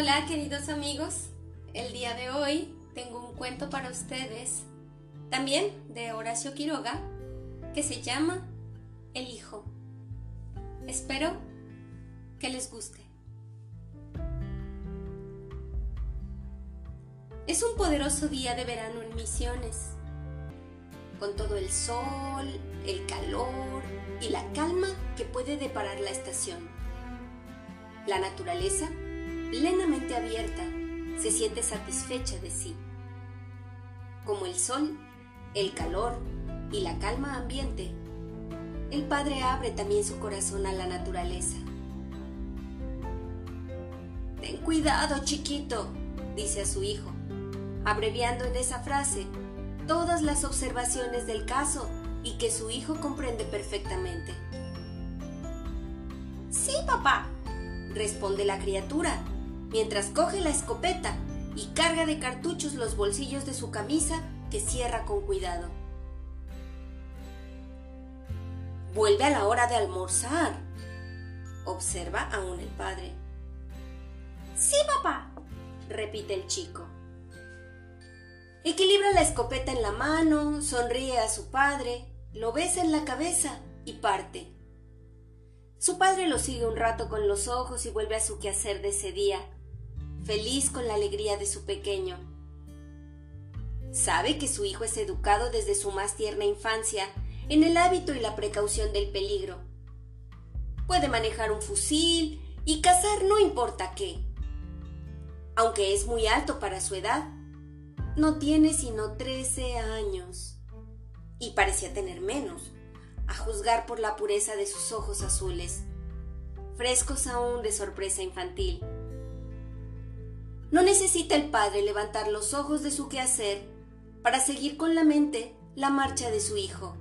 Hola queridos amigos, el día de hoy tengo un cuento para ustedes, también de Horacio Quiroga, que se llama El Hijo. Espero que les guste. Es un poderoso día de verano en Misiones, con todo el sol, el calor y la calma que puede deparar la estación. La naturaleza plenamente abierta, se siente satisfecha de sí. Como el sol, el calor y la calma ambiente, el Padre abre también su corazón a la naturaleza. Ten cuidado, chiquito, dice a su hijo, abreviando en esa frase todas las observaciones del caso y que su hijo comprende perfectamente. Sí, papá, responde la criatura, mientras coge la escopeta y carga de cartuchos los bolsillos de su camisa que cierra con cuidado. Vuelve a la hora de almorzar, observa aún el padre. Sí, papá, repite el chico. Equilibra la escopeta en la mano, sonríe a su padre, lo besa en la cabeza y parte. Su padre lo sigue un rato con los ojos y vuelve a su quehacer de ese día, feliz con la alegría de su pequeño. Sabe que su hijo es educado desde su más tierna infancia en el hábito y la precaución del peligro. Puede manejar un fusil y cazar no importa qué. Aunque es muy alto para su edad, no tiene sino 13 años. Y parecía tener menos, a juzgar por la pureza de sus ojos azules, frescos aún de sorpresa infantil. No necesita el padre levantar los ojos de su quehacer para seguir con la mente la marcha de su hijo.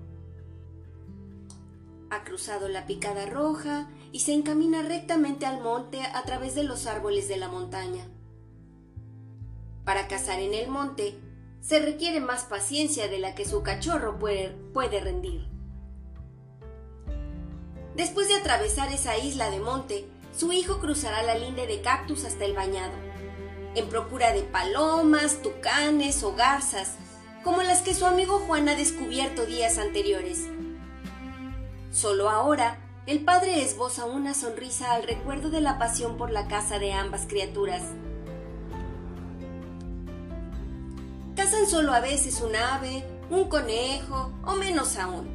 Ha cruzado la picada roja y se encamina rectamente al monte a través de los árboles de la montaña. Para cazar en el monte se requiere más paciencia de la que su cachorro puede, rendir. Después de atravesar esa isla de monte, su hijo cruzará la linde de cactus hasta el bañado en procura de palomas, tucanes o garzas, como las que su amigo Juan ha descubierto días anteriores. Solo ahora, el padre esboza una sonrisa al recuerdo de la pasión por la caza de ambas criaturas. Cazan solo a veces un ave, un conejo o menos aún,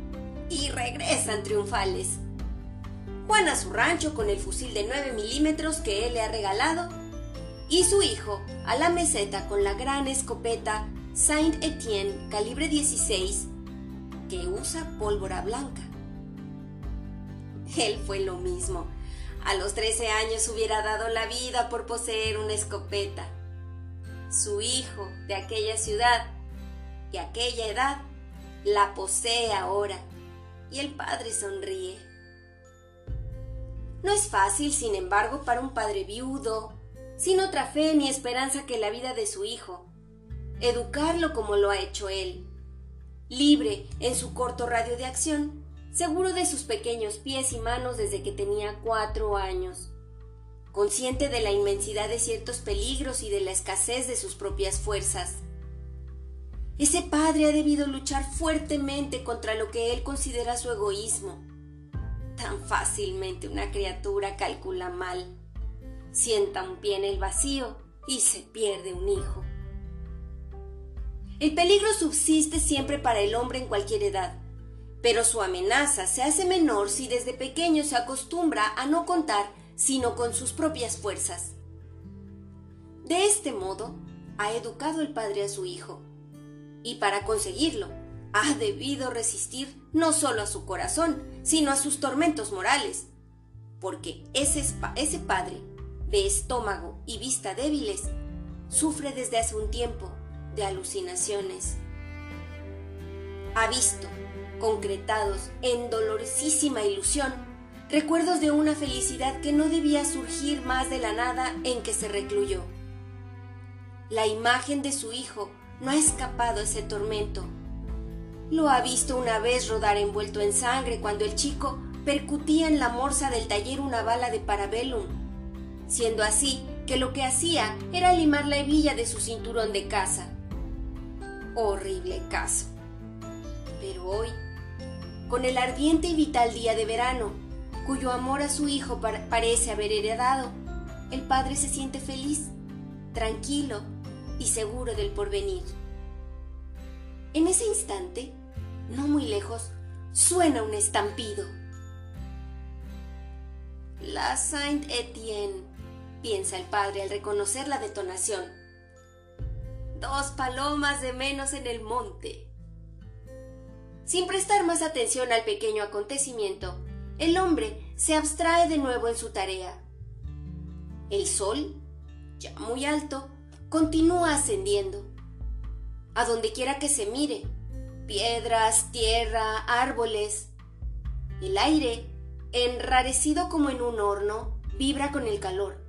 y regresan triunfales. Juan a su rancho con el fusil de 9 milímetros que él le ha regalado y su hijo a la meseta con la gran escopeta Saint Etienne calibre 16 que usa pólvora blanca. Él fue lo mismo. A los 13 años hubiera dado la vida por poseer una escopeta. Su hijo de aquella ciudad, de aquella edad, la posee ahora y el padre sonríe. No es fácil, sin embargo, para un padre viudo, sin otra fe ni esperanza que la vida de su hijo. Educarlo como lo ha hecho él. Libre en su corto radio de acción, seguro de sus pequeños pies y manos desde que tenía cuatro años. Consciente de la inmensidad de ciertos peligros y de la escasez de sus propias fuerzas. Ese padre ha debido luchar fuertemente contra lo que él considera su egoísmo. Tan fácilmente una criatura calcula mal sienta un pie en el vacío y se pierde un hijo. El peligro subsiste siempre para el hombre en cualquier edad, pero su amenaza se hace menor si desde pequeño se acostumbra a no contar sino con sus propias fuerzas. De este modo, ha educado el padre a su hijo, y para conseguirlo, ha debido resistir no solo a su corazón, sino a sus tormentos morales, porque ese, ese padre de estómago y vista débiles, sufre desde hace un tiempo de alucinaciones. Ha visto, concretados en dolorosísima ilusión, recuerdos de una felicidad que no debía surgir más de la nada en que se recluyó. La imagen de su hijo no ha escapado ese tormento. Lo ha visto una vez rodar envuelto en sangre cuando el chico percutía en la morsa del taller una bala de parabellum siendo así que lo que hacía era limar la hebilla de su cinturón de caza. Horrible caso. Pero hoy, con el ardiente y vital día de verano, cuyo amor a su hijo parece haber heredado, el padre se siente feliz, tranquilo y seguro del porvenir. En ese instante, no muy lejos, suena un estampido. La Saint Etienne, piensa el padre al reconocer la detonación. Dos palomas de menos en el monte. Sin prestar más atención al pequeño acontecimiento, el hombre se abstrae de nuevo en su tarea. El sol, ya muy alto, continúa ascendiendo. A donde quiera que se mire, piedras, tierra, árboles. El aire, enrarecido como en un horno, vibra con el calor.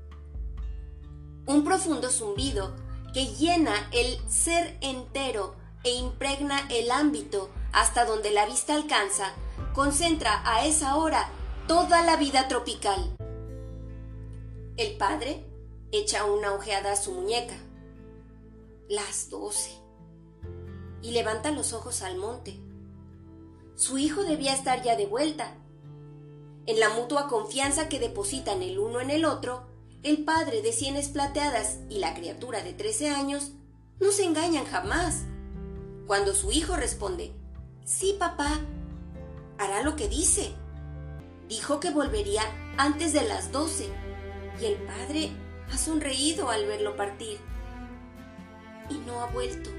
Un profundo zumbido que llena el ser entero e impregna el ámbito hasta donde la vista alcanza, concentra a esa hora toda la vida tropical. El padre echa una ojeada a su muñeca. Las doce y levanta los ojos al monte. Su hijo debía estar ya de vuelta. En la mutua confianza que depositan el uno en el otro, el padre de sienes plateadas y la criatura de trece años no se engañan jamás. Cuando su hijo responde, Sí, papá, hará lo que dice. Dijo que volvería antes de las doce, y el padre ha sonreído al verlo partir. Y no ha vuelto.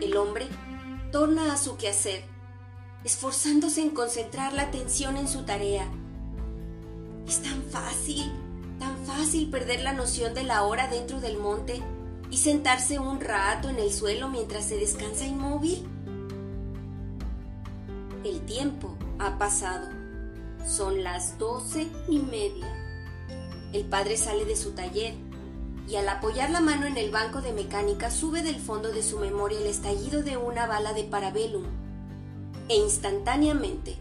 El hombre torna a su quehacer, esforzándose en concentrar la atención en su tarea. Es tan fácil, tan fácil perder la noción de la hora dentro del monte y sentarse un rato en el suelo mientras se descansa inmóvil. El tiempo ha pasado. Son las doce y media. El padre sale de su taller y al apoyar la mano en el banco de mecánica sube del fondo de su memoria el estallido de una bala de parabellum. E instantáneamente,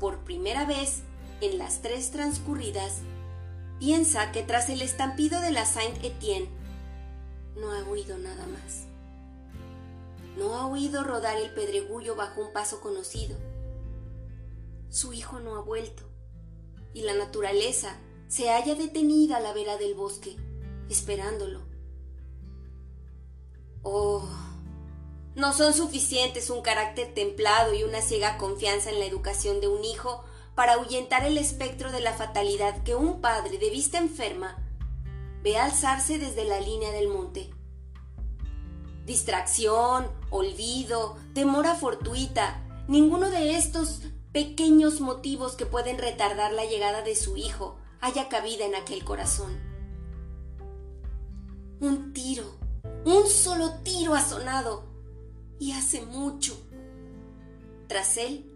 por primera vez en las tres transcurridas, piensa que tras el estampido de la Saint Etienne, no ha oído nada más. No ha oído rodar el pedregullo bajo un paso conocido. Su hijo no ha vuelto, y la naturaleza se halla detenida a la vera del bosque esperándolo. Oh, no son suficientes un carácter templado y una ciega confianza en la educación de un hijo para ahuyentar el espectro de la fatalidad que un padre de vista enferma ve alzarse desde la línea del monte. Distracción, olvido, temor a fortuita, ninguno de estos pequeños motivos que pueden retardar la llegada de su hijo haya cabida en aquel corazón. Un tiro, un solo tiro ha sonado, y hace mucho. Tras él,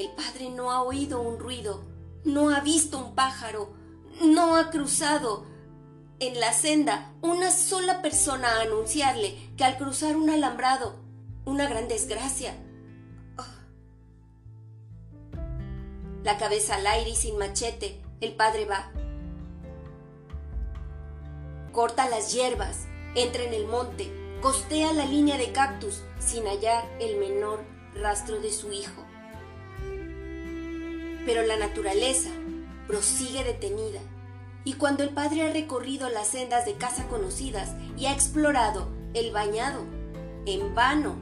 el padre no ha oído un ruido, no ha visto un pájaro, no ha cruzado en la senda una sola persona a anunciarle que al cruzar un alambrado, una gran desgracia. Ah. La cabeza al aire y sin machete, el padre va, corta las hierbas, entra en el monte, costea la línea de cactus sin hallar el menor rastro de su hijo. Pero la naturaleza prosigue detenida, y cuando el padre ha recorrido las sendas de casa conocidas y ha explorado el bañado, en vano,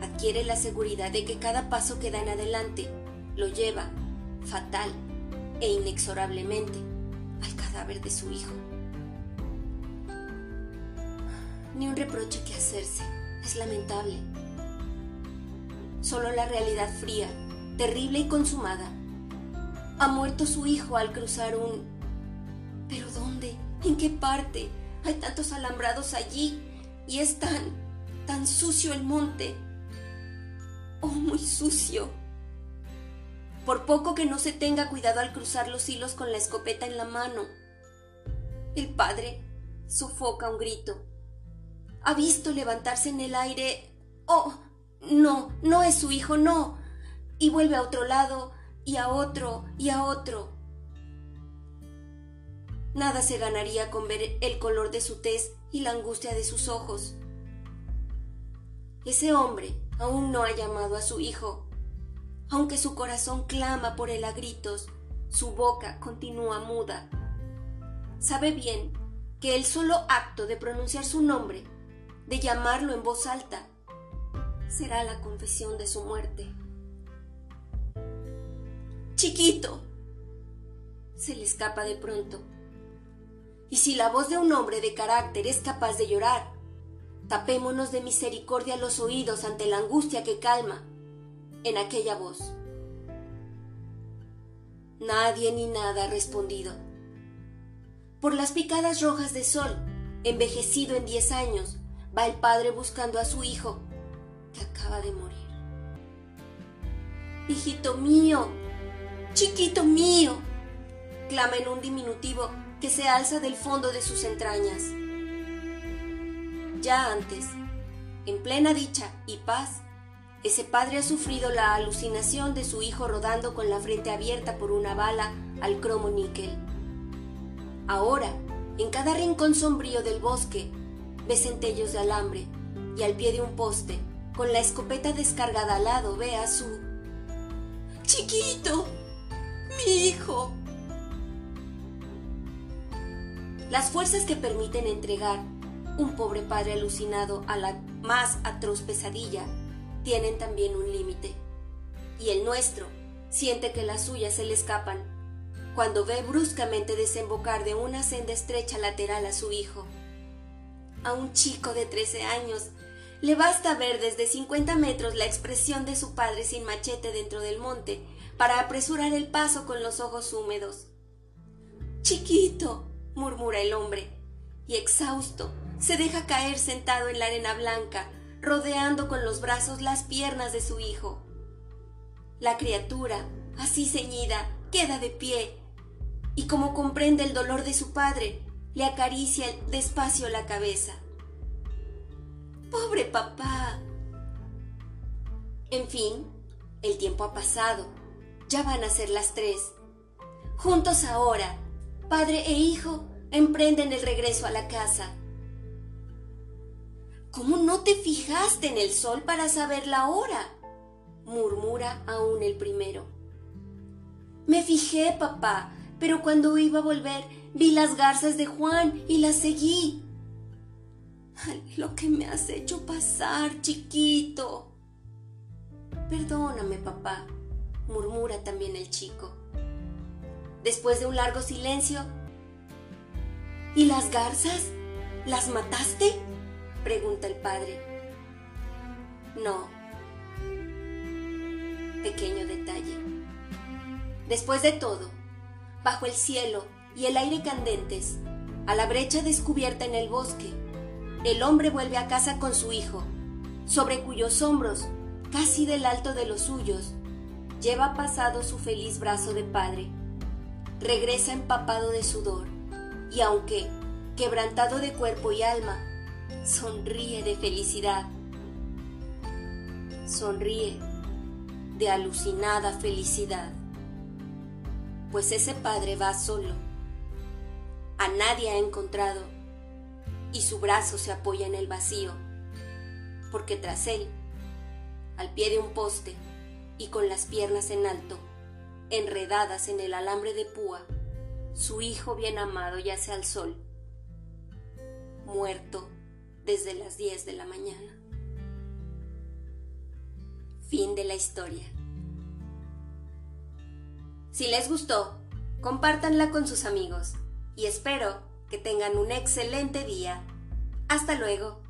adquiere la seguridad de que cada paso que da en adelante lo lleva, fatal e inexorablemente, al cadáver de su hijo ni un reproche que hacerse. Es lamentable. Solo la realidad fría, terrible y consumada. Ha muerto su hijo al cruzar un... ¿Pero dónde? ¿En qué parte? Hay tantos alambrados allí y es tan... tan sucio el monte. Oh, muy sucio. Por poco que no se tenga cuidado al cruzar los hilos con la escopeta en la mano. El padre sofoca un grito ha visto levantarse en el aire. Oh, no, no es su hijo, no. Y vuelve a otro lado, y a otro, y a otro. nada se ganaría con ver el color de su tez y la angustia de sus ojos. Ese hombre aún no ha llamado a su hijo. Aunque su corazón clama por él a gritos, su boca continúa muda. Sabe bien que el solo acto de pronunciar su nombre, de llamarlo en voz alta, será la confesión de su muerte. Chiquito. Se le escapa de pronto. Y si la voz de un hombre de carácter es capaz de llorar, tapémonos de misericordia los oídos ante la angustia que calma en aquella voz. Nadie ni nada ha respondido. Por las picadas rojas de sol, envejecido en diez años, va el padre buscando a su hijo, que acaba de morir. Hijito mío, chiquito mío, clama en un diminutivo que se alza del fondo de sus entrañas. Ya antes, en plena dicha y paz, ese padre ha sufrido la alucinación de su hijo rodando con la frente abierta por una bala al cromo níquel. Ahora, en cada rincón sombrío del bosque, ve centellos de alambre y al pie de un poste, con la escopeta descargada al lado, ve a su... Chiquito, mi hijo. Las fuerzas que permiten entregar un pobre padre alucinado a la más atroz pesadilla tienen también un límite. Y el nuestro siente que las suyas se le escapan cuando ve bruscamente desembocar de una senda estrecha lateral a su hijo. A un chico de 13 años le basta ver desde 50 metros la expresión de su padre sin machete dentro del monte para apresurar el paso con los ojos húmedos. Chiquito, murmura el hombre, y exhausto se deja caer sentado en la arena blanca, rodeando con los brazos las piernas de su hijo. La criatura, así ceñida, queda de pie, y como comprende el dolor de su padre, le acaricia despacio la cabeza. Pobre papá. En fin, el tiempo ha pasado. Ya van a ser las tres. Juntos ahora, padre e hijo, emprenden el regreso a la casa. ¿Cómo no te fijaste en el sol para saber la hora? murmura aún el primero. Me fijé, papá, pero cuando iba a volver vi las garzas de Juan y las seguí. lo que me has hecho pasar, chiquito. Perdóname, papá, murmura también el chico. Después de un largo silencio, ¿y las garzas? ¿Las mataste? pregunta el padre. No. Pequeño detalle. Después de todo, bajo el cielo y el aire candentes, a la brecha descubierta en el bosque, el hombre vuelve a casa con su hijo, sobre cuyos hombros, casi del alto de los suyos, lleva pasado su feliz brazo de padre. Regresa empapado de sudor, y aunque, quebrantado de cuerpo y alma, sonríe de felicidad. Sonríe de alucinada felicidad. Pues ese padre va solo. A nadie ha encontrado y su brazo se apoya en el vacío, porque tras él, al pie de un poste y con las piernas en alto, enredadas en el alambre de púa, su hijo bien amado yace al sol, muerto desde las 10 de la mañana. Fin de la historia. Si les gustó, compártanla con sus amigos y espero que tengan un excelente día. Hasta luego.